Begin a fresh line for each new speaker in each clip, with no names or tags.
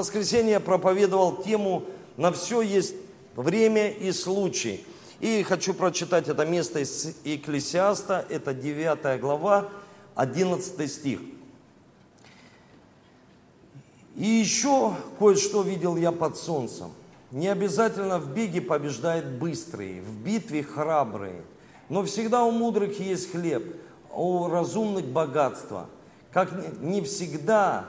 воскресенье я проповедовал тему «На все есть время и случай». И хочу прочитать это место из Екклесиаста, это 9 глава, 11 стих. И еще кое-что видел я под солнцем. Не обязательно в беге побеждает быстрый, в битве храбрый, но всегда у мудрых есть хлеб, а у разумных богатство. Как не всегда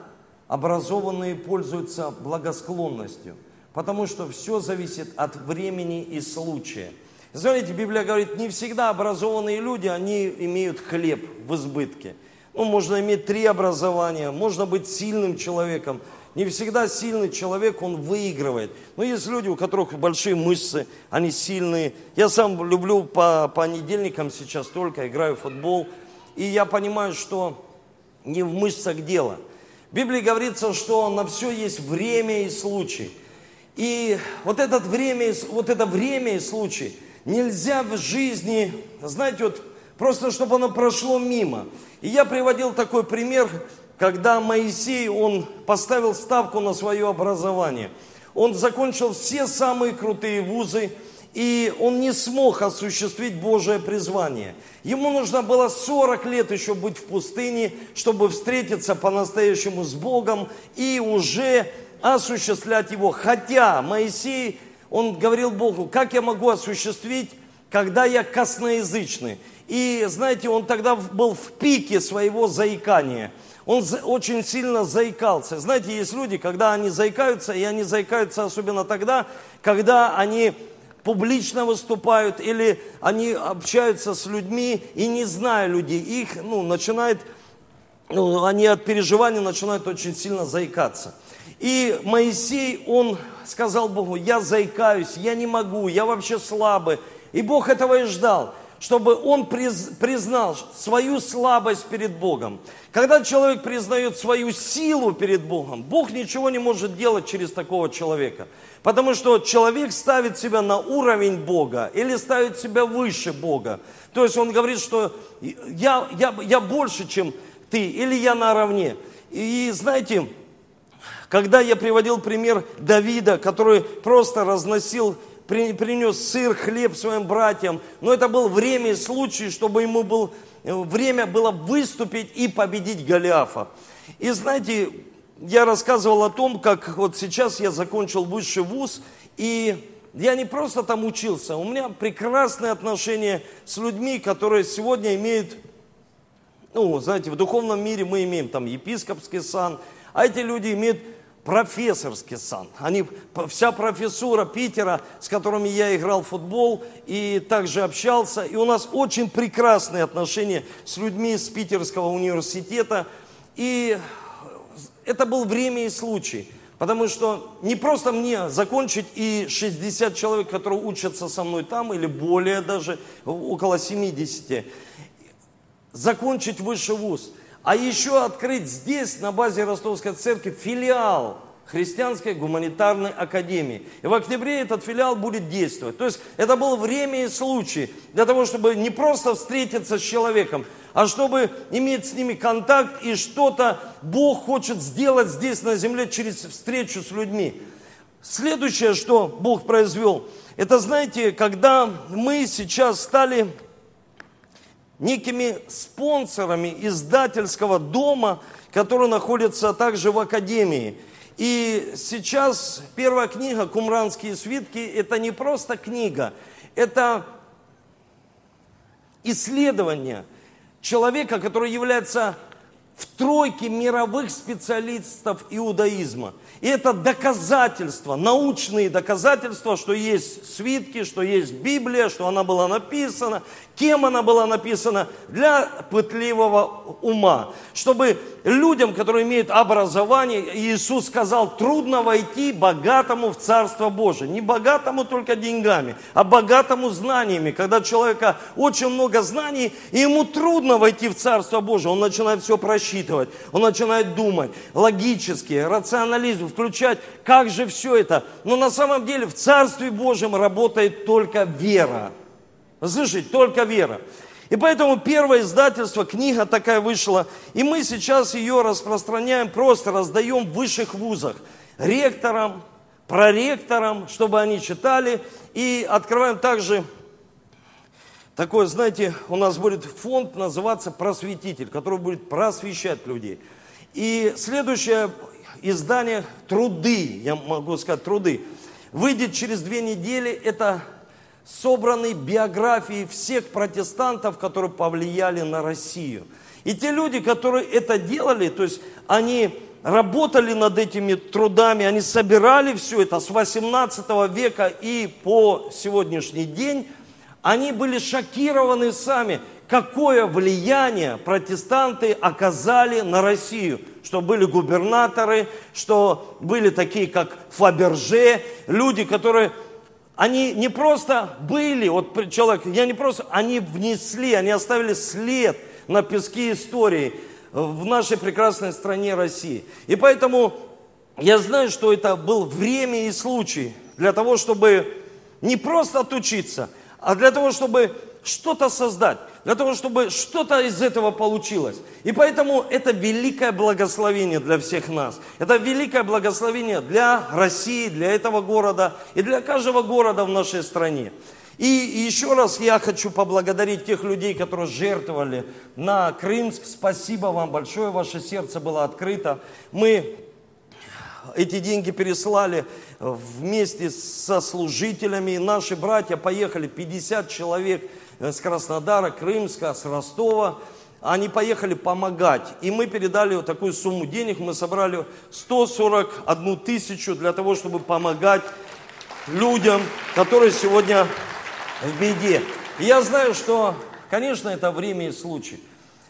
образованные пользуются благосклонностью, потому что все зависит от времени и случая. Знаете, Библия говорит, не всегда образованные люди, они имеют хлеб в избытке. Ну, можно иметь три образования, можно быть сильным человеком, не всегда сильный человек, он выигрывает. Но есть люди, у которых большие мышцы, они сильные. Я сам люблю по понедельникам сейчас только, играю в футбол. И я понимаю, что не в мышцах дело. В Библии говорится, что на все есть время и случай. И вот, этот время, вот это время и случай нельзя в жизни, знаете, вот просто чтобы оно прошло мимо. И я приводил такой пример, когда Моисей, он поставил ставку на свое образование. Он закончил все самые крутые вузы, и он не смог осуществить Божие призвание. Ему нужно было 40 лет еще быть в пустыне, чтобы встретиться по-настоящему с Богом и уже осуществлять его. Хотя Моисей, он говорил Богу, как я могу осуществить, когда я косноязычный. И знаете, он тогда был в пике своего заикания – он очень сильно заикался. Знаете, есть люди, когда они заикаются, и они заикаются особенно тогда, когда они публично выступают или они общаются с людьми и не зная людей, их ну, начинает, ну, они от переживаний начинают очень сильно заикаться. И Моисей, он сказал Богу, я заикаюсь, я не могу, я вообще слабый. И Бог этого и ждал чтобы он признал свою слабость перед Богом. Когда человек признает свою силу перед Богом, Бог ничего не может делать через такого человека. Потому что человек ставит себя на уровень Бога или ставит себя выше Бога. То есть он говорит, что я, я, я больше, чем ты, или я наравне. И знаете, когда я приводил пример Давида, который просто разносил принес сыр, хлеб своим братьям. Но это был время и случай, чтобы ему был, э, время было выступить и победить Голиафа. И знаете, я рассказывал о том, как вот сейчас я закончил высший вуз, и я не просто там учился, у меня прекрасные отношения с людьми, которые сегодня имеют, ну, знаете, в духовном мире мы имеем там епископский сан, а эти люди имеют профессорский сан. Они, вся профессура Питера, с которыми я играл в футбол и также общался. И у нас очень прекрасные отношения с людьми из Питерского университета. И это был время и случай. Потому что не просто мне закончить и 60 человек, которые учатся со мной там, или более даже, около 70, закончить высший вуз – а еще открыть здесь, на базе Ростовской церкви, филиал Христианской гуманитарной академии. И в октябре этот филиал будет действовать. То есть это было время и случай для того, чтобы не просто встретиться с человеком, а чтобы иметь с ними контакт и что-то Бог хочет сделать здесь на земле через встречу с людьми. Следующее, что Бог произвел, это, знаете, когда мы сейчас стали некими спонсорами издательского дома, который находится также в Академии. И сейчас первая книга «Кумранские свитки» – это не просто книга, это исследование человека, который является в тройке мировых специалистов иудаизма. И это доказательства, научные доказательства, что есть свитки, что есть Библия, что она была написана, кем она была написана, для пытливого ума. Чтобы людям, которые имеют образование, Иисус сказал, трудно войти богатому в Царство Божие. Не богатому только деньгами, а богатому знаниями. Когда человека очень много знаний, и ему трудно войти в Царство Божие, он начинает все просчитывать, он начинает думать логически, рационализм включать, как же все это. Но на самом деле в Царстве Божьем работает только вера. Слышите, только вера. И поэтому первое издательство, книга такая вышла, и мы сейчас ее распространяем, просто раздаем в высших вузах. ректорам, проректорам, чтобы они читали. И открываем также такой, знаете, у нас будет фонд называться «Просветитель», который будет просвещать людей. И следующее издание «Труды», я могу сказать «Труды», выйдет через две недели. Это собраны биографии всех протестантов, которые повлияли на Россию. И те люди, которые это делали, то есть они работали над этими трудами, они собирали все это с 18 века и по сегодняшний день, они были шокированы сами, какое влияние протестанты оказали на Россию, что были губернаторы, что были такие, как Фаберже, люди, которые, они не просто были, вот человек, я не просто, они внесли, они оставили след на песке истории – в нашей прекрасной стране России. И поэтому я знаю, что это был время и случай для того, чтобы не просто отучиться, а для того, чтобы что-то создать, для того, чтобы что-то из этого получилось. И поэтому это великое благословение для всех нас. Это великое благословение для России, для этого города и для каждого города в нашей стране. И еще раз я хочу поблагодарить тех людей, которые жертвовали на Крымск. Спасибо вам большое, ваше сердце было открыто. Мы эти деньги переслали вместе со служителями. Наши братья поехали, 50 человек с Краснодара, Крымска, с Ростова. Они поехали помогать. И мы передали вот такую сумму денег. Мы собрали 141 тысячу для того, чтобы помогать людям, которые сегодня в беде. И я знаю, что, конечно, это время и случай.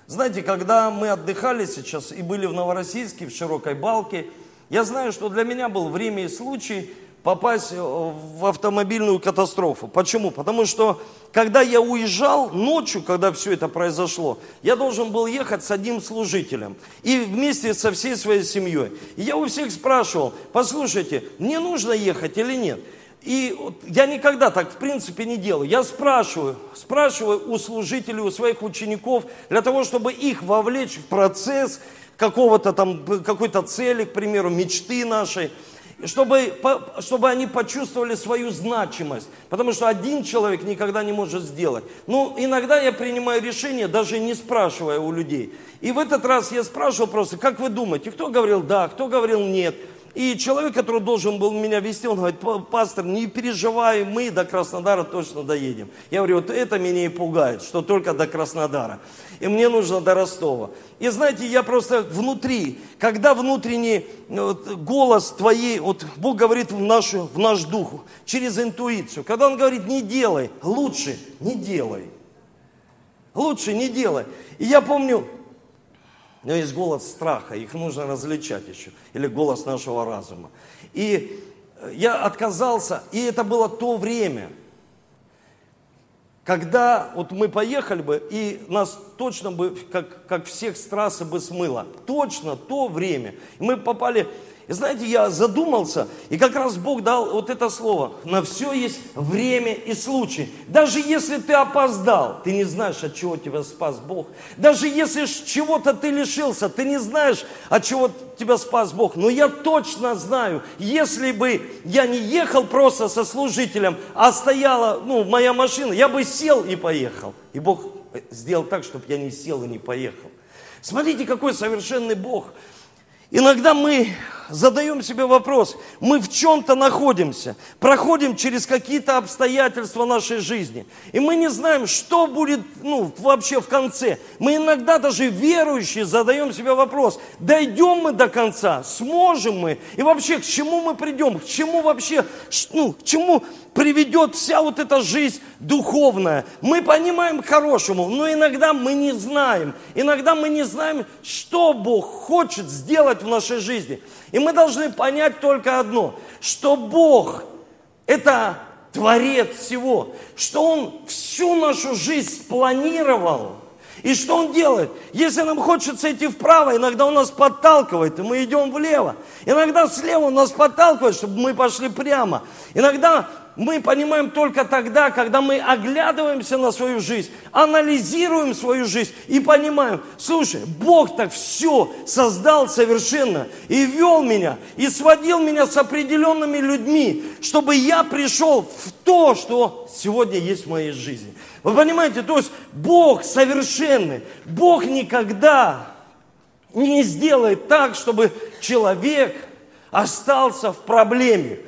Знаете, когда мы отдыхали сейчас и были в Новороссийске, в Широкой Балке, я знаю, что для меня был время и случай попасть в автомобильную катастрофу. Почему? Потому что, когда я уезжал ночью, когда все это произошло, я должен был ехать с одним служителем и вместе со всей своей семьей. И я у всех спрашивал, послушайте, мне нужно ехать или нет? И я никогда так в принципе не делаю. Я спрашиваю, спрашиваю у служителей, у своих учеников, для того, чтобы их вовлечь в процесс какого-то там, какой-то цели, к примеру, мечты нашей, чтобы, чтобы они почувствовали свою значимость. Потому что один человек никогда не может сделать. Ну, иногда я принимаю решение, даже не спрашивая у людей. И в этот раз я спрашивал просто, как вы думаете, кто говорил да, кто говорил нет. И человек, который должен был меня вести, он говорит, пастор, не переживай, мы до Краснодара точно доедем. Я говорю, вот это меня и пугает, что только до Краснодара. И мне нужно до Ростова. И знаете, я просто внутри, когда внутренний вот, голос твоей, вот Бог говорит в, нашу, в наш дух, через интуицию, когда Он говорит, не делай, лучше не делай. Лучше не делай. И я помню, но есть голос страха, их нужно различать еще, или голос нашего разума. И я отказался, и это было то время, когда вот мы поехали бы, и нас точно бы, как, как всех с трассы бы смыло. Точно то время. Мы попали и знаете, я задумался, и как раз Бог дал вот это слово. На все есть время и случай. Даже если ты опоздал, ты не знаешь, от чего тебя спас Бог. Даже если чего-то ты лишился, ты не знаешь, от чего тебя спас Бог. Но я точно знаю, если бы я не ехал просто со служителем, а стояла ну, моя машина, я бы сел и поехал. И Бог сделал так, чтобы я не сел и не поехал. Смотрите, какой совершенный Бог. Иногда мы задаем себе вопрос, мы в чем-то находимся, проходим через какие-то обстоятельства нашей жизни, и мы не знаем, что будет ну, вообще в конце. Мы иногда даже верующие задаем себе вопрос, дойдем мы до конца, сможем мы, и вообще к чему мы придем, к чему вообще, ну, к чему приведет вся вот эта жизнь духовная. Мы понимаем хорошему, но иногда мы не знаем. Иногда мы не знаем, что Бог хочет сделать в нашей жизни. И мы должны понять только одно, что Бог – это Творец всего, что Он всю нашу жизнь спланировал. И что Он делает? Если нам хочется идти вправо, иногда Он нас подталкивает, и мы идем влево. Иногда слева Он нас подталкивает, чтобы мы пошли прямо. Иногда мы понимаем только тогда, когда мы оглядываемся на свою жизнь, анализируем свою жизнь и понимаем, слушай, Бог так все создал совершенно и вел меня, и сводил меня с определенными людьми, чтобы я пришел в то, что сегодня есть в моей жизни. Вы понимаете, то есть Бог совершенный, Бог никогда не сделает так, чтобы человек остался в проблеме.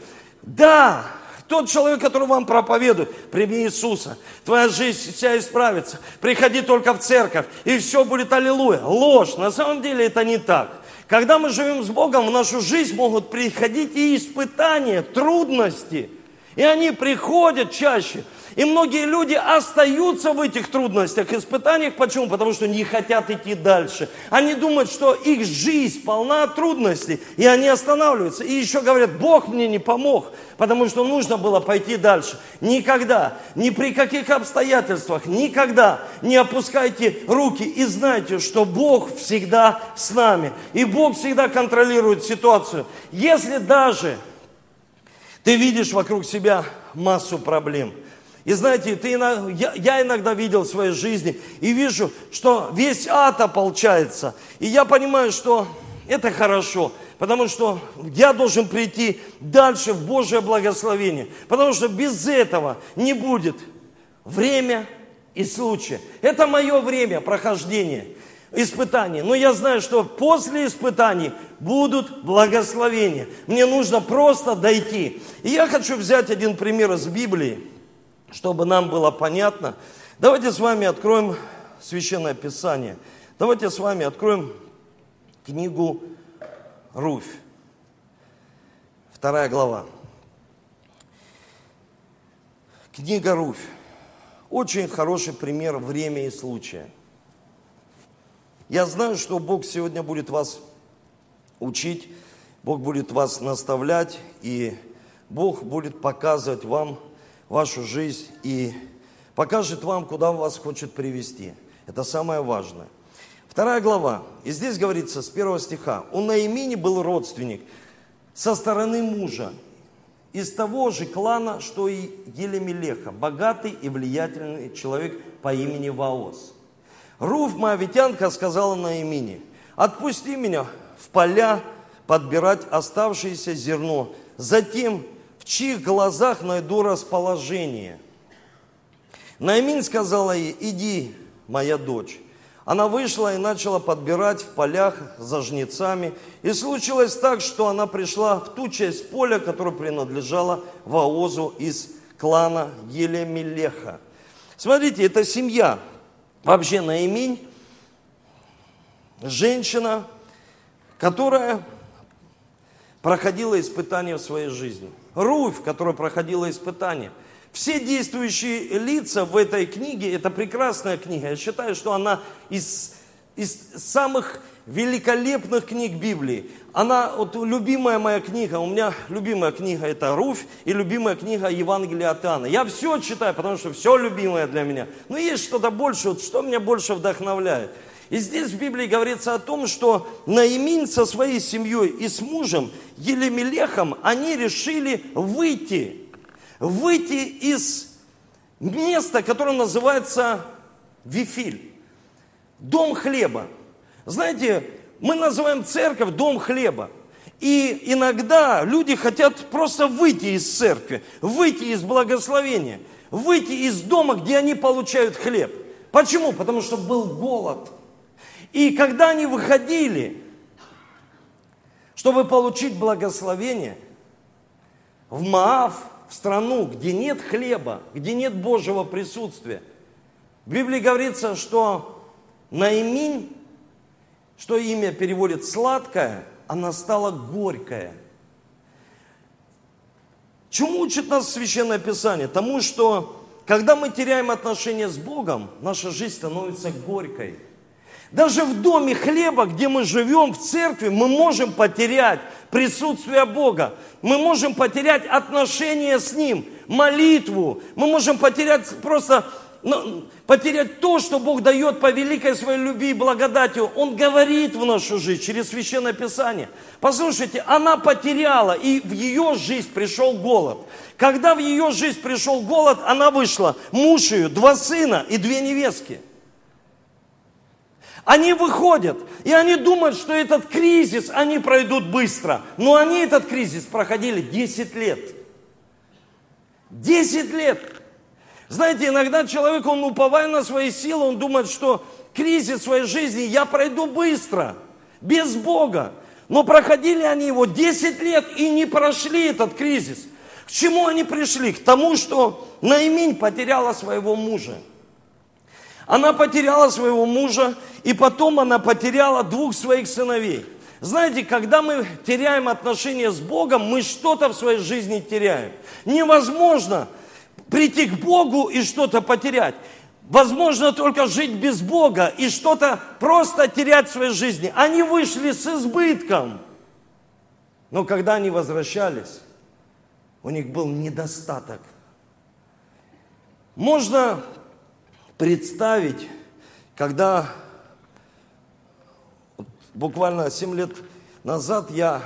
Да, тот человек, который вам проповедует, прими Иисуса, твоя жизнь вся исправится. Приходи только в церковь, и все будет аллилуйя. Ложь. На самом деле это не так. Когда мы живем с Богом, в нашу жизнь могут приходить и испытания, трудности. И они приходят чаще. И многие люди остаются в этих трудностях, испытаниях. Почему? Потому что не хотят идти дальше. Они думают, что их жизнь полна трудностей, и они останавливаются. И еще говорят, Бог мне не помог, потому что нужно было пойти дальше. Никогда, ни при каких обстоятельствах, никогда не опускайте руки и знайте, что Бог всегда с нами. И Бог всегда контролирует ситуацию. Если даже ты видишь вокруг себя массу проблем – и знаете, ты, я, я иногда видел в своей жизни и вижу, что весь ад ополчается. И я понимаю, что это хорошо, потому что я должен прийти дальше в Божье благословение. Потому что без этого не будет время и случая. Это мое время прохождения испытаний. Но я знаю, что после испытаний будут благословения. Мне нужно просто дойти. И я хочу взять один пример из Библии чтобы нам было понятно, давайте с вами откроем Священное Писание. Давайте с вами откроем книгу Руфь. Вторая глава. Книга Руфь. Очень хороший пример время и случая. Я знаю, что Бог сегодня будет вас учить, Бог будет вас наставлять, и Бог будет показывать вам вашу жизнь и покажет вам, куда Он вас хочет привести. Это самое важное. Вторая глава. И здесь говорится с первого стиха. У Наимини был родственник со стороны мужа, из того же клана, что и Елемелеха, богатый и влиятельный человек по имени Ваос. Руф, моавитянка, сказала Наимини, отпусти меня в поля подбирать оставшееся зерно, затем в чьих глазах найду расположение. Наимин сказала ей, иди, моя дочь. Она вышла и начала подбирать в полях за жнецами. И случилось так, что она пришла в ту часть поля, которая принадлежала Ваозу из клана Елемелеха. Смотрите, это семья. Вообще Наиминь, женщина, которая проходила испытания в своей жизни – Руфь, которая проходила испытания. Все действующие лица в этой книге, это прекрасная книга. Я считаю, что она из, из самых великолепных книг Библии. Она, вот любимая моя книга, у меня любимая книга это Руфь и любимая книга Евангелия от Иоанна. Я все читаю, потому что все любимое для меня. Но есть что-то больше, вот что меня больше вдохновляет. И здесь в Библии говорится о том, что Наимин со своей семьей и с мужем Елемелехом, они решили выйти, выйти из места, которое называется Вифиль, дом хлеба. Знаете, мы называем церковь дом хлеба. И иногда люди хотят просто выйти из церкви, выйти из благословения, выйти из дома, где они получают хлеб. Почему? Потому что был голод – и когда они выходили, чтобы получить благословение, в Маав, в страну, где нет хлеба, где нет Божьего присутствия, в Библии говорится, что Наиминь, что имя переводит сладкое, она стала горькая. Чему учит нас Священное Писание? Тому, что когда мы теряем отношения с Богом, наша жизнь становится горькой – даже в доме хлеба, где мы живем, в церкви, мы можем потерять присутствие Бога. Мы можем потерять отношения с Ним, молитву. Мы можем потерять просто потерять то, что Бог дает по великой своей любви и благодати. Он говорит в нашу жизнь через Священное Писание. Послушайте, она потеряла, и в ее жизнь пришел голод. Когда в ее жизнь пришел голод, она вышла, муж ее, два сына и две невестки. Они выходят, и они думают, что этот кризис они пройдут быстро. Но они этот кризис проходили 10 лет. 10 лет. Знаете, иногда человек, он уповая на свои силы, он думает, что кризис своей жизни я пройду быстро, без Бога. Но проходили они его 10 лет и не прошли этот кризис. К чему они пришли? К тому, что Наимень потеряла своего мужа. Она потеряла своего мужа, и потом она потеряла двух своих сыновей. Знаете, когда мы теряем отношения с Богом, мы что-то в своей жизни теряем. Невозможно прийти к Богу и что-то потерять. Возможно только жить без Бога и что-то просто терять в своей жизни. Они вышли с избытком. Но когда они возвращались, у них был недостаток. Можно представить, когда буквально 7 лет назад я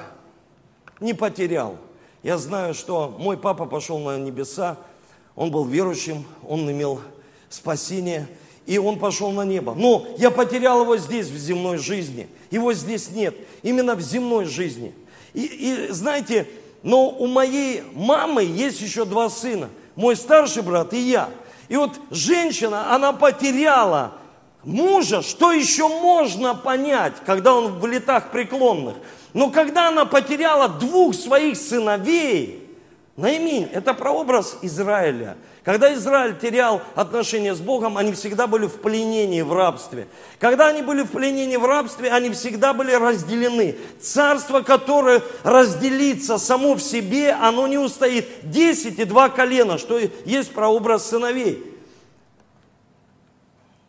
не потерял. Я знаю, что мой папа пошел на небеса, он был верующим, он имел спасение, и он пошел на небо. Но я потерял его здесь, в земной жизни. Его здесь нет, именно в земной жизни. И, и знаете, но у моей мамы есть еще два сына. Мой старший брат и я. И вот женщина, она потеряла мужа, что еще можно понять, когда он в летах преклонных. Но когда она потеряла двух своих сыновей, Наимень – это прообраз Израиля. Когда Израиль терял отношения с Богом, они всегда были в пленении, в рабстве. Когда они были в пленении, в рабстве, они всегда были разделены. Царство, которое разделится само в себе, оно не устоит. Десять и два колена, что есть прообраз сыновей.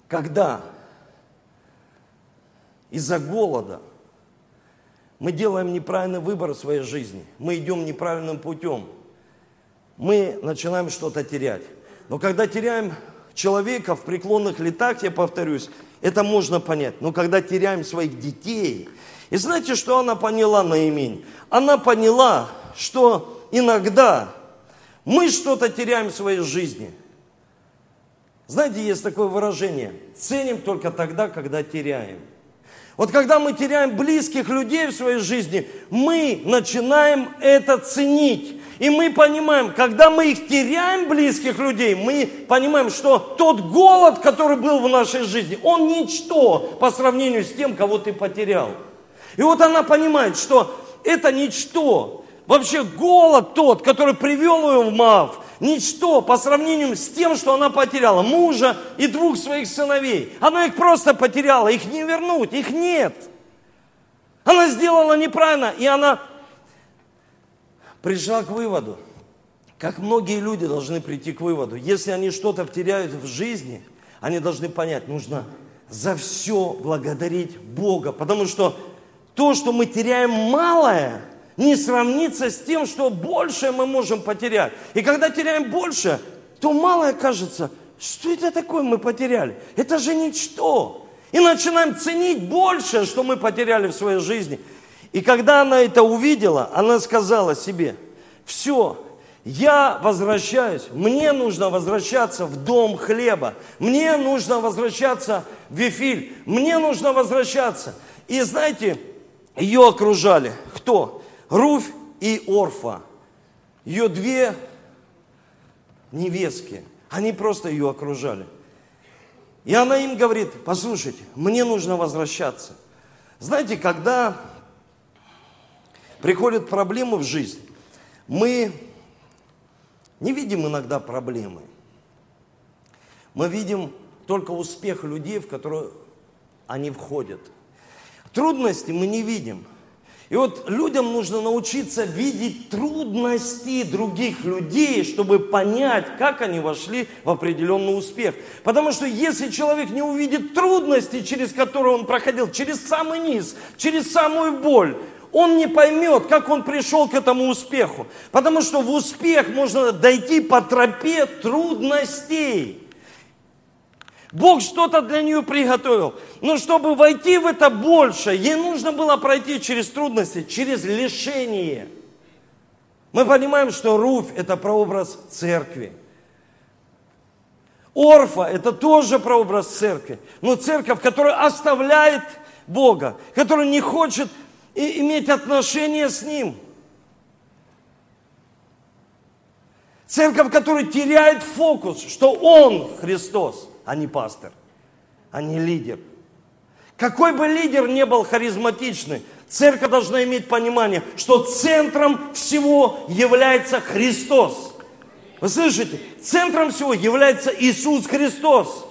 Когда из-за голода мы делаем неправильный выбор в своей жизни, мы идем неправильным путем – мы начинаем что-то терять. Но когда теряем человека в преклонных летах, я повторюсь, это можно понять. Но когда теряем своих детей, и знаете, что она поняла на имень? Она поняла, что иногда мы что-то теряем в своей жизни. Знаете, есть такое выражение, ценим только тогда, когда теряем. Вот когда мы теряем близких людей в своей жизни, мы начинаем это ценить. И мы понимаем, когда мы их теряем, близких людей, мы понимаем, что тот голод, который был в нашей жизни, он ничто по сравнению с тем, кого ты потерял. И вот она понимает, что это ничто. Вообще голод тот, который привел ее в Мав, ничто по сравнению с тем, что она потеряла мужа и двух своих сыновей. Она их просто потеряла, их не вернуть, их нет. Она сделала неправильно, и она пришла к выводу, как многие люди должны прийти к выводу, если они что-то теряют в жизни, они должны понять, нужно за все благодарить Бога, потому что то, что мы теряем малое, не сравнится с тем, что большее мы можем потерять. И когда теряем больше, то малое кажется, что это такое мы потеряли? Это же ничто. И начинаем ценить больше, что мы потеряли в своей жизни – и когда она это увидела, она сказала себе, все, я возвращаюсь, мне нужно возвращаться в дом хлеба, мне нужно возвращаться в Вифиль, мне нужно возвращаться. И знаете, ее окружали кто? Руфь и Орфа. Ее две невестки. Они просто ее окружали. И она им говорит, послушайте, мне нужно возвращаться. Знаете, когда приходят проблемы в жизнь, мы не видим иногда проблемы. Мы видим только успех людей, в которые они входят. Трудности мы не видим. И вот людям нужно научиться видеть трудности других людей, чтобы понять, как они вошли в определенный успех. Потому что если человек не увидит трудности, через которые он проходил, через самый низ, через самую боль, он не поймет, как он пришел к этому успеху. Потому что в успех можно дойти по тропе трудностей. Бог что-то для нее приготовил. Но чтобы войти в это больше, ей нужно было пройти через трудности, через лишение. Мы понимаем, что Руфь – это прообраз церкви. Орфа – это тоже прообраз церкви. Но церковь, которая оставляет Бога, которая не хочет иметь отношения с Ним. Церковь, которая теряет фокус, что Он Христос, а не пастор, а не лидер. Какой бы лидер не был харизматичный, церковь должна иметь понимание, что центром всего является Христос. Вы слышите? Центром всего является Иисус Христос.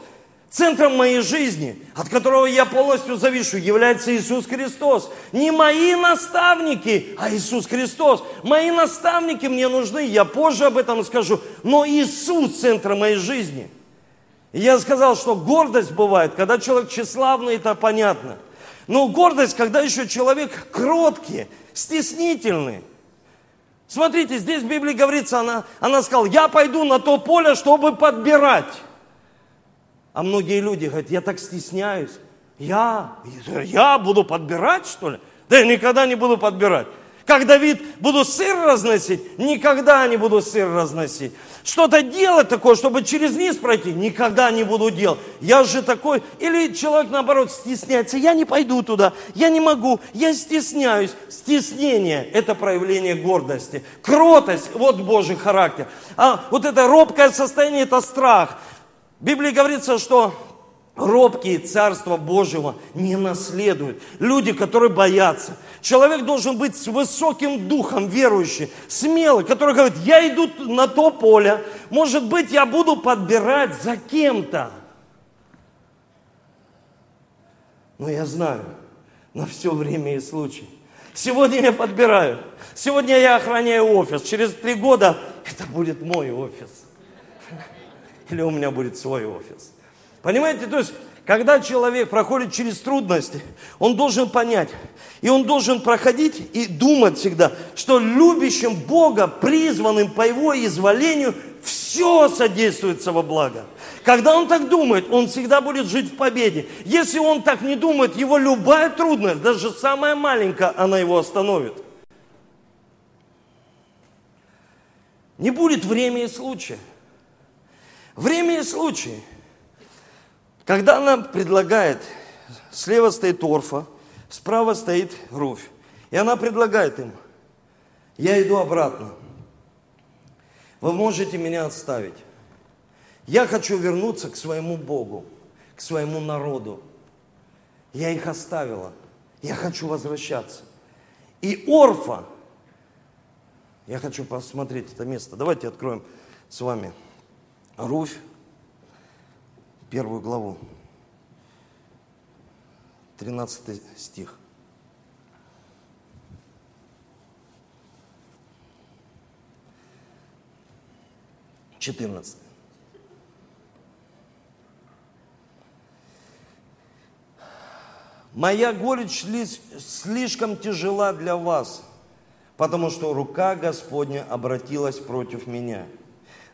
Центром моей жизни, от которого я полностью завишу, является Иисус Христос. Не мои наставники, а Иисус Христос. Мои наставники мне нужны, я позже об этом скажу. Но Иисус – центр моей жизни. И я сказал, что гордость бывает, когда человек тщеславный, это понятно. Но гордость, когда еще человек кроткий, стеснительный – Смотрите, здесь в Библии говорится, она, она сказала, я пойду на то поле, чтобы подбирать. А многие люди говорят, я так стесняюсь. Я, я буду подбирать, что ли? Да я никогда не буду подбирать. Как Давид, буду сыр разносить? Никогда не буду сыр разносить. Что-то делать такое, чтобы через низ пройти? Никогда не буду делать. Я же такой. Или человек, наоборот, стесняется. Я не пойду туда. Я не могу. Я стесняюсь. Стеснение – это проявление гордости. Кротость – вот Божий характер. А вот это робкое состояние – это страх. В Библии говорится, что робкие Царства Божьего не наследуют. Люди, которые боятся. Человек должен быть с высоким духом, верующий, смелый, который говорит, я иду на то поле, может быть, я буду подбирать за кем-то. Но я знаю, на все время и случай. Сегодня я подбираю. Сегодня я охраняю офис. Через три года это будет мой офис. Или у меня будет свой офис. Понимаете, то есть, когда человек проходит через трудности, он должен понять, и он должен проходить и думать всегда, что любящим Бога, призванным по Его изволению, все содействуется во благо. Когда он так думает, он всегда будет жить в победе. Если он так не думает, его любая трудность, даже самая маленькая, она его остановит. Не будет время и случая. Время и случай – когда она предлагает, слева стоит Орфа, справа стоит Руфь. И она предлагает им, я иду обратно. Вы можете меня отставить. Я хочу вернуться к своему Богу, к своему народу. Я их оставила. Я хочу возвращаться. И Орфа, я хочу посмотреть это место. Давайте откроем с вами Руфь, первую главу, 13 стих. Четырнадцатый. Моя горечь слишком тяжела для вас, потому что рука Господня обратилась против меня.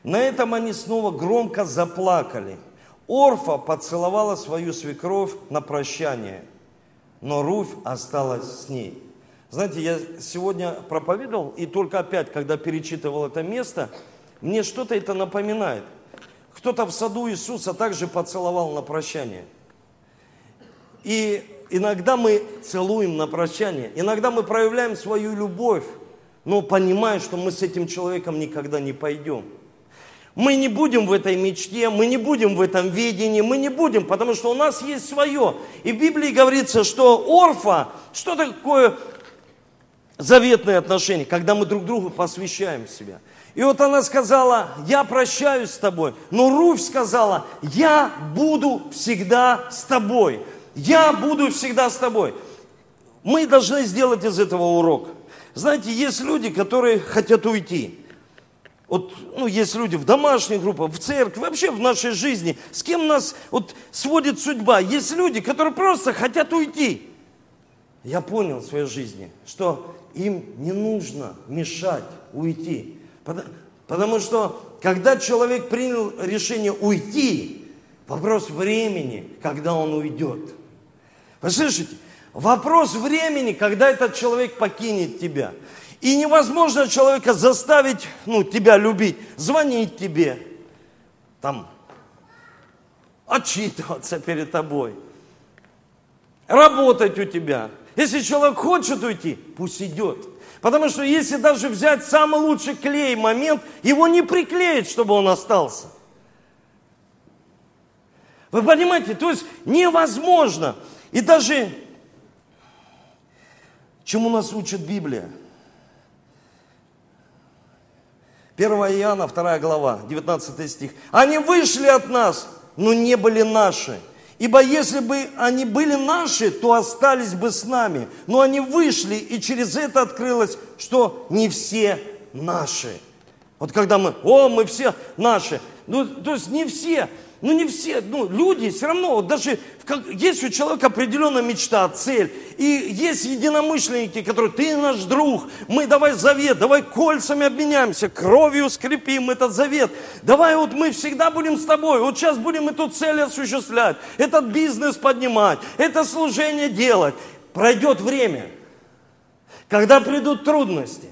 На этом они снова громко заплакали – Орфа поцеловала свою свекровь на прощание, но Руфь осталась с ней. Знаете, я сегодня проповедовал, и только опять, когда перечитывал это место, мне что-то это напоминает. Кто-то в саду Иисуса также поцеловал на прощание. И иногда мы целуем на прощание, иногда мы проявляем свою любовь, но понимая, что мы с этим человеком никогда не пойдем. Мы не будем в этой мечте, мы не будем в этом видении, мы не будем, потому что у нас есть свое. И в Библии говорится, что орфа, что такое заветные отношения, когда мы друг другу посвящаем себя. И вот она сказала, я прощаюсь с тобой. Но Руфь сказала, я буду всегда с тобой. Я буду всегда с тобой. Мы должны сделать из этого урок. Знаете, есть люди, которые хотят уйти. Вот, ну, есть люди в домашних группах, в церкви, вообще в нашей жизни. С кем нас вот сводит судьба? Есть люди, которые просто хотят уйти. Я понял в своей жизни, что им не нужно мешать уйти. Потому что, когда человек принял решение уйти, Вопрос времени, когда он уйдет. Вы слышите? Вопрос времени, когда этот человек покинет тебя. И невозможно человека заставить, ну, тебя любить, звонить тебе, там, отчитываться перед тобой, работать у тебя. Если человек хочет уйти, пусть идет. Потому что если даже взять самый лучший клей момент, его не приклеить, чтобы он остался. Вы понимаете, то есть невозможно. И даже чему нас учит Библия? 1 Иоанна, 2 глава, 19 стих. Они вышли от нас, но не были наши. Ибо если бы они были наши, то остались бы с нами. Но они вышли, и через это открылось, что не все наши. Вот когда мы, о, мы все наши. Ну, то есть не все. Ну не все, ну люди все равно, вот даже как, есть у человека определенная мечта, цель. И есть единомышленники, которые, ты наш друг, мы давай завет, давай кольцами обменяемся, кровью скрепим этот завет. Давай вот мы всегда будем с тобой, вот сейчас будем эту цель осуществлять, этот бизнес поднимать, это служение делать. Пройдет время, когда придут трудности.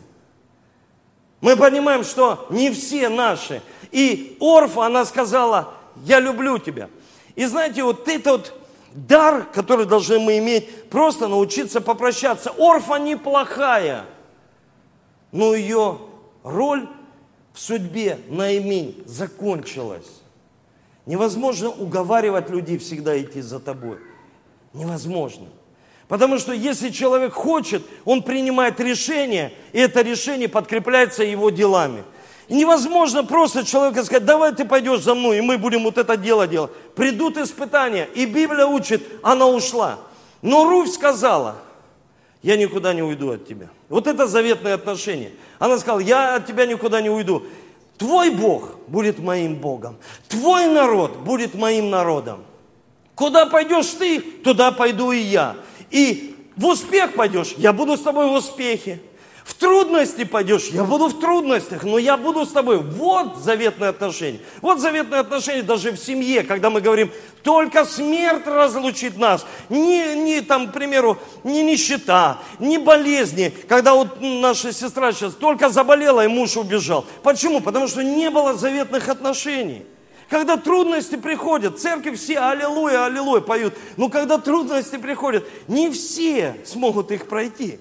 Мы понимаем, что не все наши. И Орфа, она сказала, я люблю тебя. И знаете, вот этот дар, который должны мы иметь, просто научиться попрощаться. Орфа неплохая, но ее роль в судьбе Наимень закончилась. Невозможно уговаривать людей всегда идти за тобой. Невозможно. Потому что если человек хочет, он принимает решение, и это решение подкрепляется его делами. Невозможно просто человеку сказать, давай ты пойдешь за мной, и мы будем вот это дело делать. Придут испытания, и Библия учит, она ушла. Но Руфь сказала, я никуда не уйду от тебя. Вот это заветное отношение. Она сказала, я от тебя никуда не уйду. Твой Бог будет моим Богом. Твой народ будет моим народом. Куда пойдешь ты, туда пойду и я. И в успех пойдешь, я буду с тобой в успехе. В трудности пойдешь, я буду в трудностях, но я буду с тобой. Вот заветные отношения. Вот заветные отношения даже в семье, когда мы говорим, только смерть разлучит нас. Не, не там, к примеру, не нищета, не болезни. Когда вот наша сестра сейчас только заболела, и муж убежал. Почему? Потому что не было заветных отношений. Когда трудности приходят, церковь все аллилуйя, аллилуйя поют. Но когда трудности приходят, не все смогут их пройти.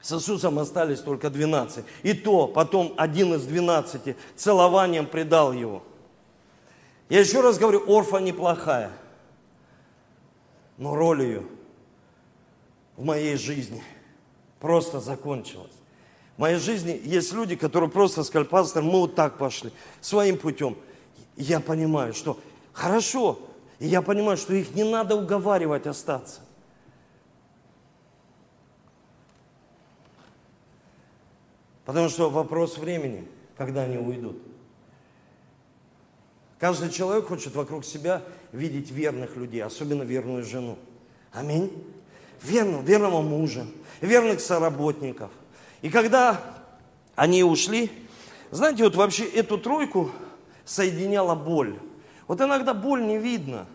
С Иисусом остались только 12. И то потом один из 12 целованием предал его. Я еще раз говорю, Орфа неплохая. Но роль ее в моей жизни просто закончилась. В моей жизни есть люди, которые просто сказали, пастор, мы вот так пошли, своим путем. я понимаю, что хорошо, и я понимаю, что их не надо уговаривать остаться. Потому что вопрос времени, когда они уйдут. Каждый человек хочет вокруг себя видеть верных людей, особенно верную жену. Аминь. Верного, верного мужа, верных соработников. И когда они ушли, знаете, вот вообще эту тройку соединяла боль. Вот иногда боль не видно,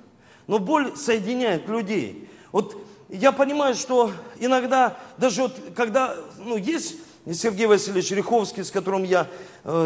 но боль соединяет людей. Вот я понимаю, что иногда, даже вот когда, ну, есть Сергей Васильевич Риховский, с которым я,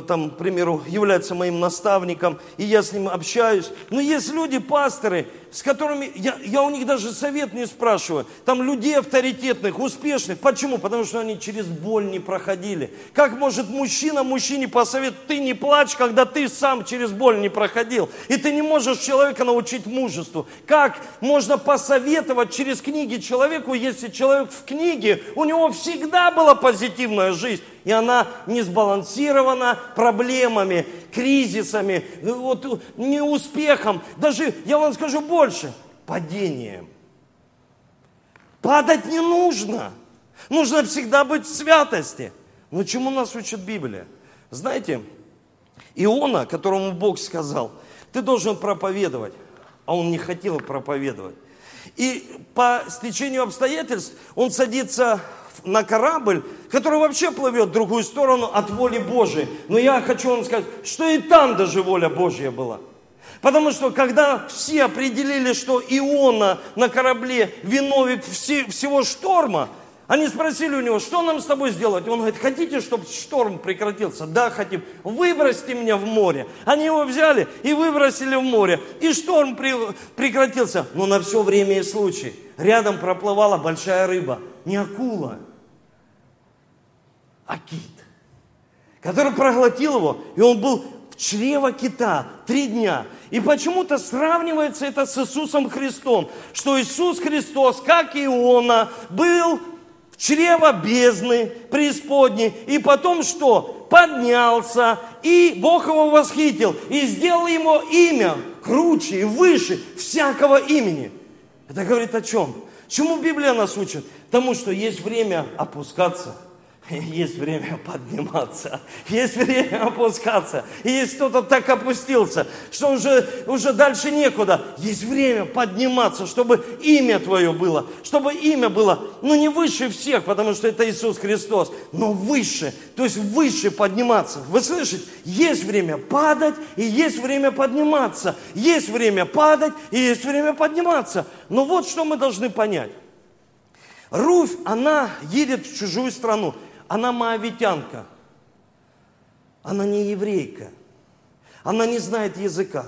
там, к примеру, является моим наставником, и я с ним общаюсь. Но есть люди, пасторы, с которыми я, я у них даже совет не спрашиваю. Там людей авторитетных, успешных. Почему? Потому что они через боль не проходили. Как может мужчина мужчине посоветовать, ты не плачь, когда ты сам через боль не проходил. И ты не можешь человека научить мужеству. Как можно посоветовать через книги человеку, если человек в книге, у него всегда была позитивная жизнь и она не сбалансирована проблемами, кризисами, вот, неуспехом, даже, я вам скажу больше, падением. Падать не нужно. Нужно всегда быть в святости. Но чему нас учит Библия? Знаете, Иона, которому Бог сказал, ты должен проповедовать, а он не хотел проповедовать. И по стечению обстоятельств он садится на корабль, который вообще плывет в другую сторону от воли Божией. Но я хочу вам сказать, что и там даже воля Божья была. Потому что когда все определили, что Иона на корабле виновник всего шторма, они спросили у него, что нам с тобой сделать? Он говорит, хотите, чтобы шторм прекратился? Да, хотим. Выбросьте меня в море. Они его взяли и выбросили в море. И шторм прекратился. Но на все время и случай. Рядом проплывала большая рыба. Не акула, а кит, который проглотил его. И он был в чрево кита три дня. И почему-то сравнивается это с Иисусом Христом, что Иисус Христос, как и Иона, был чрево бездны, преисподней, и потом что? Поднялся, и Бог его восхитил, и сделал ему имя круче и выше всякого имени. Это говорит о чем? Чему Библия нас учит? Тому, что есть время опускаться – есть время подниматься, есть время опускаться. И есть кто-то так опустился, что уже, уже дальше некуда. Есть время подниматься, чтобы имя Твое было, чтобы имя было, ну не выше всех, потому что это Иисус Христос, но выше, то есть выше подниматься. Вы слышите? Есть время падать и есть время подниматься. Есть время падать и есть время подниматься. Но вот что мы должны понять. Руфь, она едет в чужую страну она моавитянка. Она не еврейка. Она не знает языка.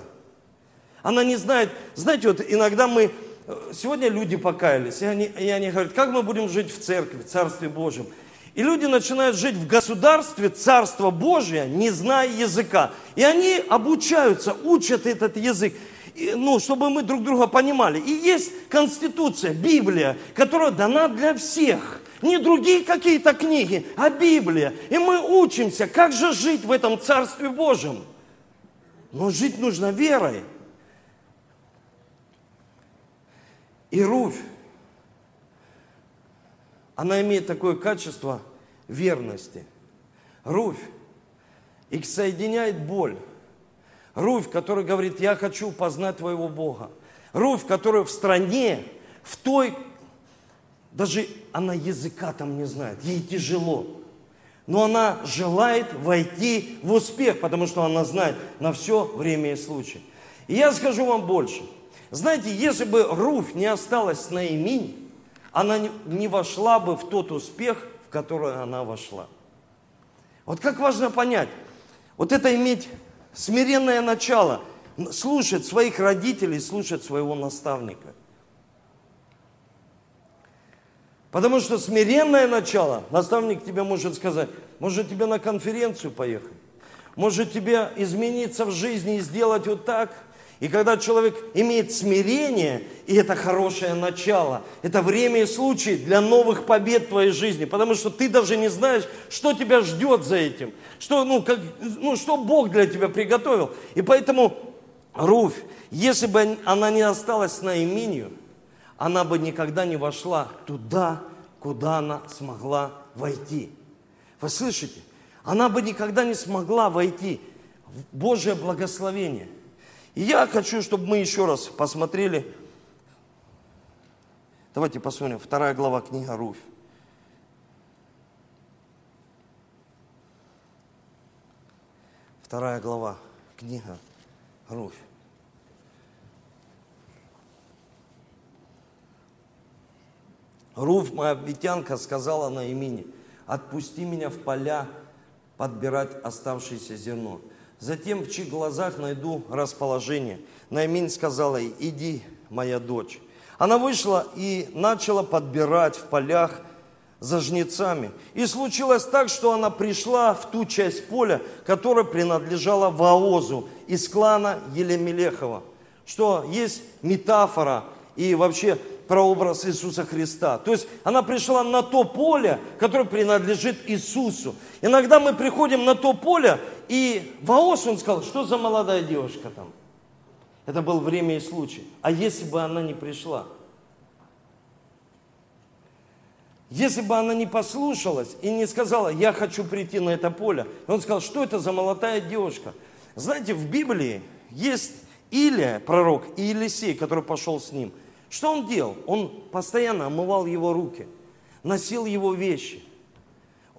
Она не знает, знаете, вот иногда мы, э, сегодня люди покаялись, и они, и они говорят, как мы будем жить в церкви, в Царстве Божьем. И люди начинают жить в государстве Царства Божия, не зная языка. И они обучаются, учат этот язык, ну, чтобы мы друг друга понимали. И есть Конституция, Библия, которая дана для всех. Не другие какие-то книги, а Библия. И мы учимся, как же жить в этом Царстве Божьем. Но жить нужно верой. И Руфь, она имеет такое качество верности. Руфь их соединяет боль. Руфь, который говорит, я хочу познать твоего Бога. Руфь, которая в стране, в той даже она языка там не знает, ей тяжело. Но она желает войти в успех, потому что она знает на все время и случай. И я скажу вам больше. Знаете, если бы Руфь не осталась на имень, она не вошла бы в тот успех, в который она вошла. Вот как важно понять, вот это иметь смиренное начало, слушать своих родителей, слушать своего наставника. Потому что смиренное начало, наставник тебе может сказать, может тебе на конференцию поехать, может тебе измениться в жизни и сделать вот так. И когда человек имеет смирение, и это хорошее начало, это время и случай для новых побед в твоей жизни, потому что ты даже не знаешь, что тебя ждет за этим, что, ну, как, ну, что Бог для тебя приготовил. И поэтому Руфь, если бы она не осталась на имению, она бы никогда не вошла туда, куда она смогла войти. Вы слышите? Она бы никогда не смогла войти в Божье благословение. И я хочу, чтобы мы еще раз посмотрели. Давайте посмотрим. Вторая глава книга Руфь. Вторая глава книга Руфь. Руф, моя витянка, сказала на имени, отпусти меня в поля подбирать оставшееся зерно. Затем в чьих глазах найду расположение. Наимин сказала ей, иди, моя дочь. Она вышла и начала подбирать в полях за жнецами. И случилось так, что она пришла в ту часть поля, которая принадлежала Ваозу из клана Елемелехова. Что есть метафора и вообще прообраз Иисуса Христа. То есть она пришла на то поле, которое принадлежит Иисусу. Иногда мы приходим на то поле, и Ваос, он сказал, что за молодая девушка там? Это был время и случай. А если бы она не пришла? Если бы она не послушалась и не сказала, я хочу прийти на это поле, он сказал, что это за молодая девушка? Знаете, в Библии есть Илия, пророк, и Елисей, который пошел с ним – что он делал? Он постоянно омывал его руки, носил его вещи.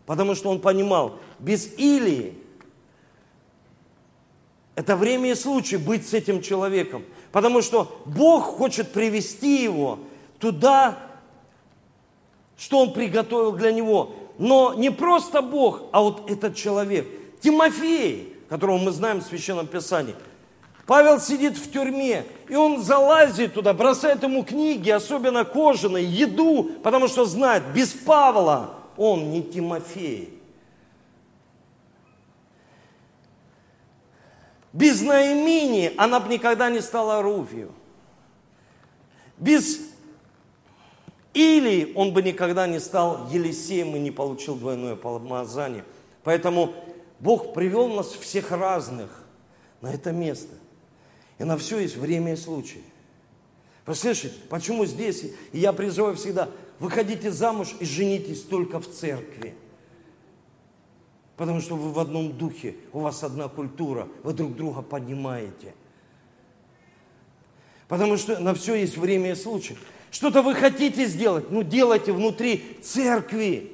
Потому что он понимал, без Илии Это время и случай быть с этим человеком. Потому что Бог хочет привести его туда, что Он приготовил для него. Но не просто Бог, а вот этот человек. Тимофей, которого мы знаем в Священном Писании. Павел сидит в тюрьме, и он залазит туда, бросает ему книги, особенно кожаные, еду, потому что знает, без Павла он не Тимофей. Без Наимини она бы никогда не стала Руфью. Без Или он бы никогда не стал Елисеем и не получил двойное помазание. Поэтому Бог привел нас всех разных на это место. И на все есть время и случай. Слышите, почему здесь? И я призываю всегда, выходите замуж и женитесь только в церкви. Потому что вы в одном духе, у вас одна культура, вы друг друга понимаете. Потому что на все есть время и случай. Что-то вы хотите сделать, ну делайте внутри церкви.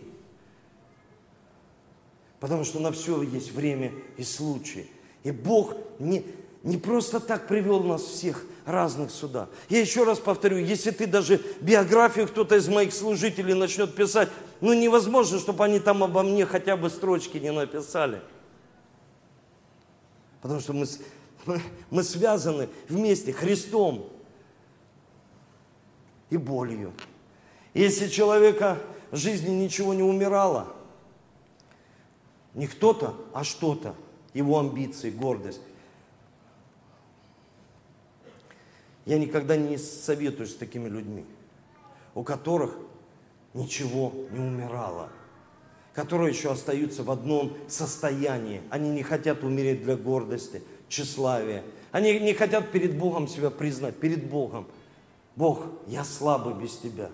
Потому что на все есть время и случай. И Бог не, не просто так привел нас всех разных сюда. Я еще раз повторю, если ты даже биографию кто-то из моих служителей начнет писать, ну невозможно, чтобы они там обо мне хотя бы строчки не написали. Потому что мы, мы, связаны вместе Христом и болью. Если человека в жизни ничего не умирало, не кто-то, а что-то, его амбиции, гордость. Я никогда не советуюсь с такими людьми, у которых ничего не умирало, которые еще остаются в одном состоянии. Они не хотят умереть для гордости, тщеславия. Они не хотят перед Богом себя признать, перед Богом. Бог, я слабый без Тебя.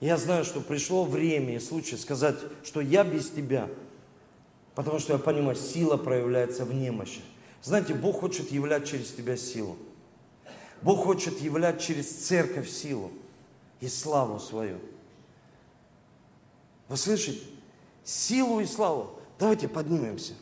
Я знаю, что пришло время и случай сказать, что я без Тебя, потому что я понимаю, сила проявляется в немощи. Знаете, Бог хочет являть через тебя силу. Бог хочет являть через церковь силу и славу свою. Вы слышите? Силу и славу. Давайте поднимемся.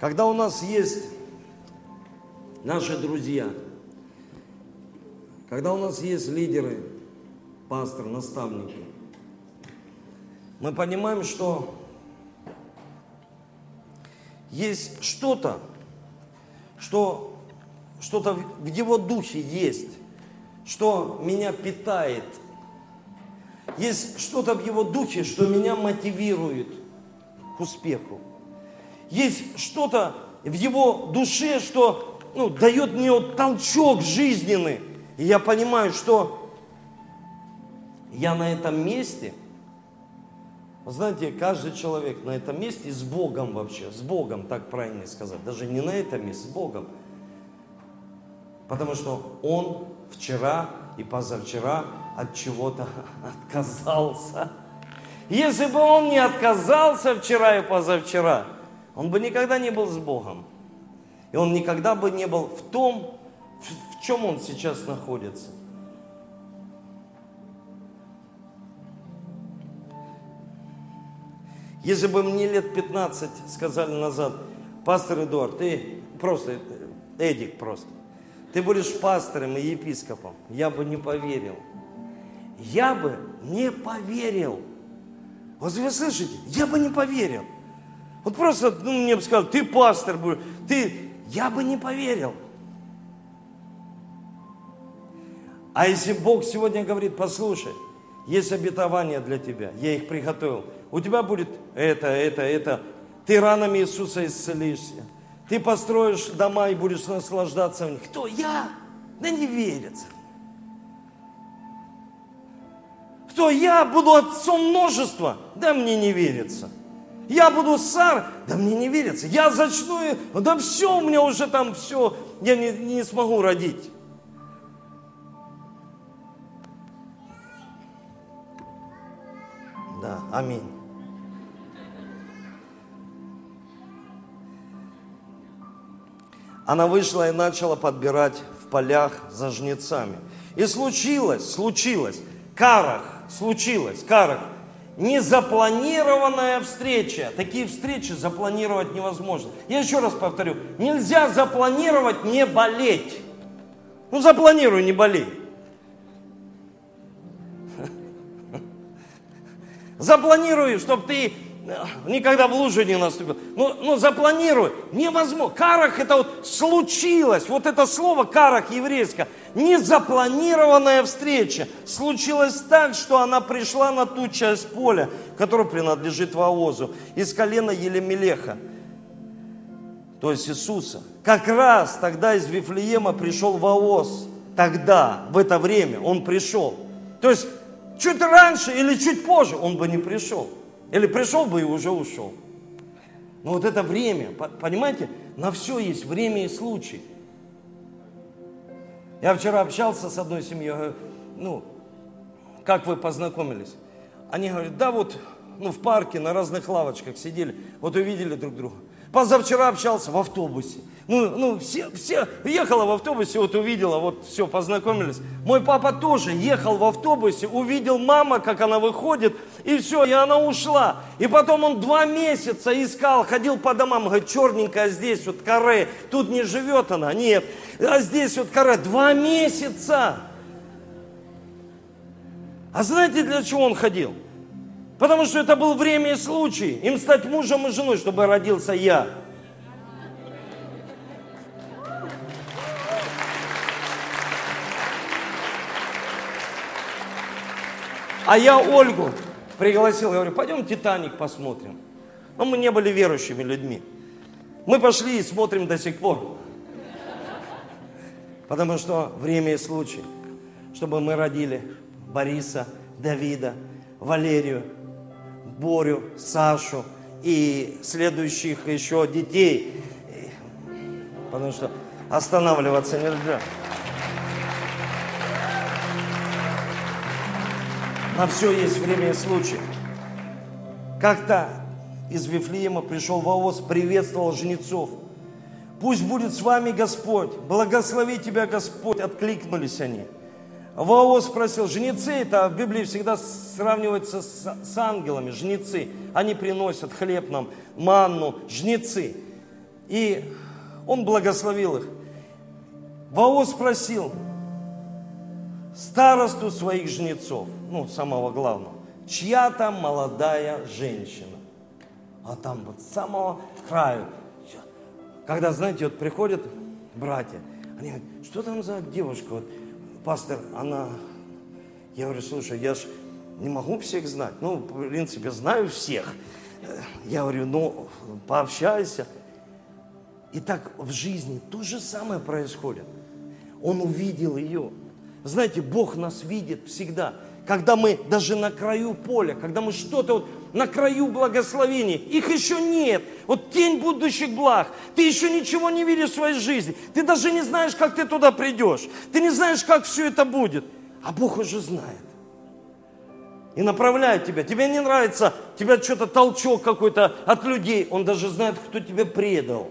Когда у нас есть наши друзья, когда у нас есть лидеры, пасторы, наставники, мы понимаем, что есть что-то, что что-то в его духе есть, что меня питает. Есть что-то в его духе, что меня мотивирует к успеху. Есть что-то в его душе, что ну, дает мне вот толчок жизненный. И я понимаю, что я на этом месте, знаете, каждый человек на этом месте с Богом вообще, с Богом, так правильно сказать, даже не на этом месте, с Богом. Потому что он вчера и позавчера от чего-то отказался. Если бы он не отказался вчера и позавчера, он бы никогда не был с Богом. И он никогда бы не был в том, в чем он сейчас находится. Если бы мне лет 15 сказали назад, пастор Эдуард, ты просто, Эдик просто, ты будешь пастором и епископом, я бы не поверил. Я бы не поверил. Вот вы слышите, я бы не поверил. Вот просто ну, мне бы сказал, ты пастор будешь, ты, я бы не поверил. А если Бог сегодня говорит, послушай, есть обетования для тебя, я их приготовил. У тебя будет это, это, это. Ты ранами Иисуса исцелишься. Ты построишь дома и будешь наслаждаться в них. Кто? Я? Да не верится. Кто? Я буду отцом множества? Да мне не верится. Я буду сар? Да мне не верится. Я зачну, да все, у меня уже там все, я не, не смогу родить. Да, аминь. она вышла и начала подбирать в полях за жнецами. И случилось, случилось, Карах, случилось, Карах, незапланированная встреча. Такие встречи запланировать невозможно. Я еще раз повторю, нельзя запланировать не болеть. Ну запланируй, не болей. Запланируй, чтобы ты никогда в лужу не наступил. Ну, ну запланируй. Невозможно. Карах это вот случилось. Вот это слово карах еврейское. Незапланированная встреча. Случилось так, что она пришла на ту часть поля, которая принадлежит Ваозу, из колена Елемелеха, то есть Иисуса. Как раз тогда из Вифлеема пришел Ваоз. Тогда, в это время, он пришел. То есть, чуть раньше или чуть позже он бы не пришел. Или пришел бы и уже ушел. Но вот это время, понимаете, на все есть время и случай. Я вчера общался с одной семьей, говорю, ну, как вы познакомились? Они говорят, да вот, ну, в парке на разных лавочках сидели, вот увидели друг друга. Позавчера общался в автобусе. Ну, ну все, все, ехала в автобусе, вот увидела, вот все, познакомились. Мой папа тоже ехал в автобусе, увидел мама, как она выходит, и все, и она ушла. И потом он два месяца искал, ходил по домам, говорит, черненькая здесь вот каре, тут не живет она, нет, а здесь вот каре, два месяца. А знаете, для чего он ходил? Потому что это был время и случай. Им стать мужем и женой, чтобы родился я. А я Ольгу пригласил, говорю, пойдем Титаник посмотрим. Но мы не были верующими людьми. Мы пошли и смотрим до сих пор. Потому что время и случай, чтобы мы родили Бориса, Давида, Валерию, Борю, Сашу и следующих еще детей. Потому что останавливаться нельзя. На все есть время и случай. Как-то из Вифлеема пришел Воос, приветствовал жнецов. Пусть будет с вами Господь, благослови тебя Господь, откликнулись они. Воос спросил, жнецы, это в Библии всегда сравнивается с, с ангелами, жнецы. Они приносят хлеб нам, манну, жнецы. И он благословил их. Воос спросил старосту своих жнецов, ну, самого главного, чья там молодая женщина. А там вот с самого краю. Когда, знаете, вот приходят братья, они говорят, что там за девушка, вот пастор, она... Я говорю, слушай, я ж не могу всех знать. Ну, в принципе, знаю всех. Я говорю, ну, пообщайся. И так в жизни то же самое происходит. Он увидел ее. Знаете, Бог нас видит всегда. Когда мы даже на краю поля, когда мы что-то вот на краю благословений, их еще нет. Вот тень будущих благ. Ты еще ничего не видишь в своей жизни. Ты даже не знаешь, как ты туда придешь. Ты не знаешь, как все это будет. А Бог уже знает. И направляет тебя. Тебе не нравится, тебя что-то толчок какой-то от людей. Он даже знает, кто тебя предал.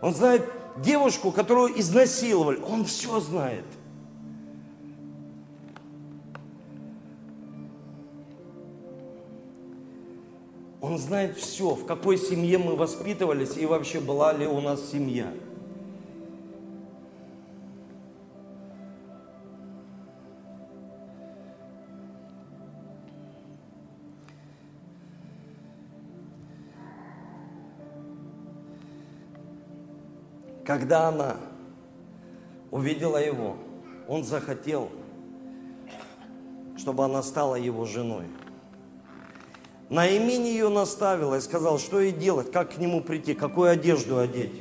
Он знает девушку, которую изнасиловали. Он все знает. Он знает все, в какой семье мы воспитывались и вообще была ли у нас семья. Когда она увидела его, он захотел, чтобы она стала его женой. Наимень ее наставила и сказал, что ей делать, как к нему прийти, какую одежду одеть.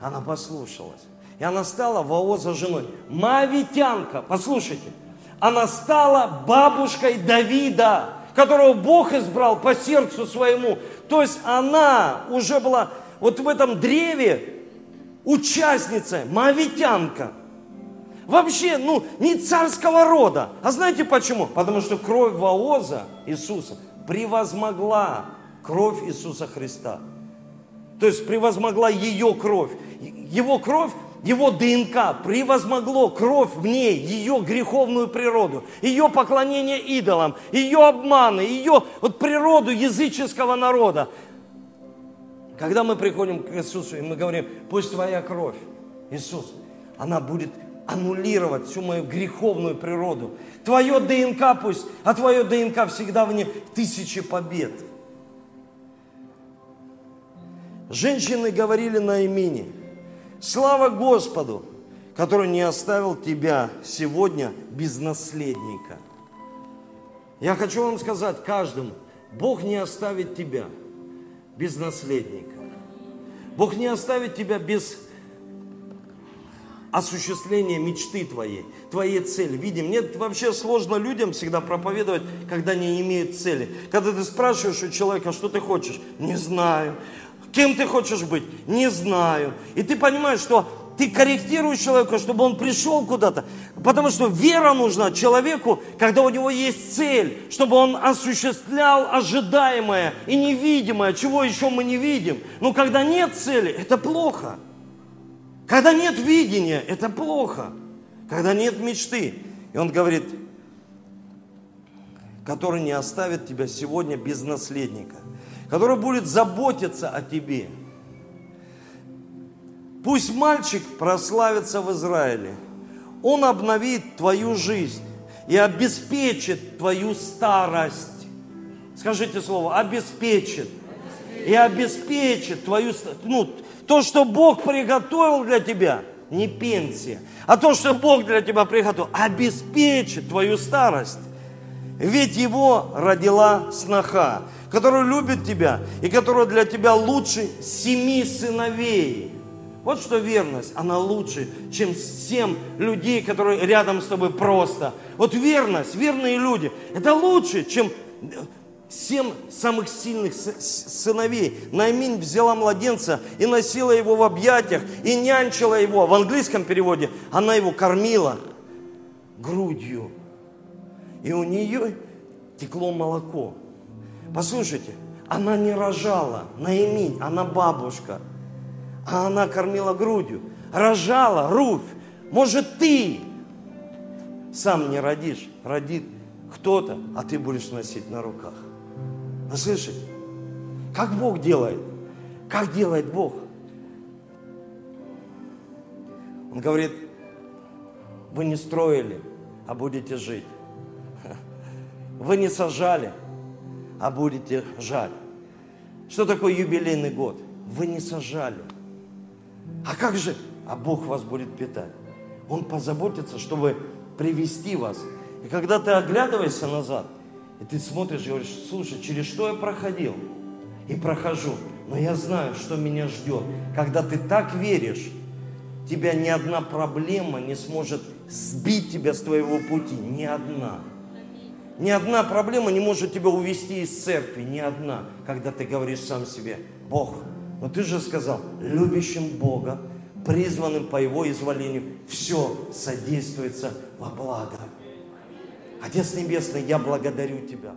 Она послушалась. И она стала Вооза женой. Мавитянка, послушайте, она стала бабушкой Давида, которого Бог избрал по сердцу своему. То есть она уже была вот в этом древе участницей, мавитянка. Вообще, ну, не царского рода. А знаете почему? Потому что кровь Вооза Иисуса – превозмогла кровь Иисуса Христа. То есть превозмогла ее кровь. Его кровь его ДНК превозмогло кровь в ней, ее греховную природу, ее поклонение идолам, ее обманы, ее вот природу языческого народа. Когда мы приходим к Иисусу, и мы говорим, пусть твоя кровь, Иисус, она будет аннулировать всю мою греховную природу. Твое ДНК пусть, а твое ДНК всегда в ней тысячи побед. Женщины говорили на имени – Слава Господу, который не оставил тебя сегодня без наследника. Я хочу вам сказать каждому, Бог не оставит тебя без наследника. Бог не оставит тебя без осуществления мечты твоей, твоей цели. Видим, мне вообще сложно людям всегда проповедовать, когда не имеют цели. Когда ты спрашиваешь у человека, что ты хочешь, не знаю. Кем ты хочешь быть? Не знаю. И ты понимаешь, что ты корректируешь человека, чтобы он пришел куда-то. Потому что вера нужна человеку, когда у него есть цель, чтобы он осуществлял ожидаемое и невидимое, чего еще мы не видим. Но когда нет цели, это плохо. Когда нет видения, это плохо. Когда нет мечты. И он говорит, который не оставит тебя сегодня без наследника который будет заботиться о тебе. Пусть мальчик прославится в Израиле. Он обновит твою жизнь и обеспечит твою старость. Скажите слово, обеспечит. И обеспечит твою, ну, то, что Бог приготовил для тебя, не пенсия, а то, что Бог для тебя приготовил, обеспечит твою старость. Ведь его родила сноха который любит тебя и который для тебя лучше семи сыновей. Вот что верность, она лучше, чем семь людей, которые рядом с тобой просто. Вот верность, верные люди, это лучше, чем семь самых сильных сыновей. Найминь взяла младенца и носила его в объятиях, и нянчила его. В английском переводе она его кормила грудью. И у нее текло молоко. Послушайте, она не рожала, Наиминь, она бабушка, а она кормила грудью. Рожала, Руфь, может ты сам не родишь, родит кто-то, а ты будешь носить на руках. Вы слышите? Как Бог делает? Как делает Бог? Он говорит, вы не строили, а будете жить. Вы не сажали, а будете жать. Что такое юбилейный год? Вы не сажали. А как же? А Бог вас будет питать. Он позаботится, чтобы привести вас. И когда ты оглядываешься назад, и ты смотришь и говоришь, слушай, через что я проходил? И прохожу. Но я знаю, что меня ждет. Когда ты так веришь, тебя ни одна проблема не сможет сбить тебя с твоего пути. Ни одна. Ни одна проблема не может тебя увести из церкви, ни одна, когда ты говоришь сам себе, Бог, но ты же сказал, любящим Бога, призванным по Его изволению, все содействуется во благо. Отец Небесный, я благодарю Тебя.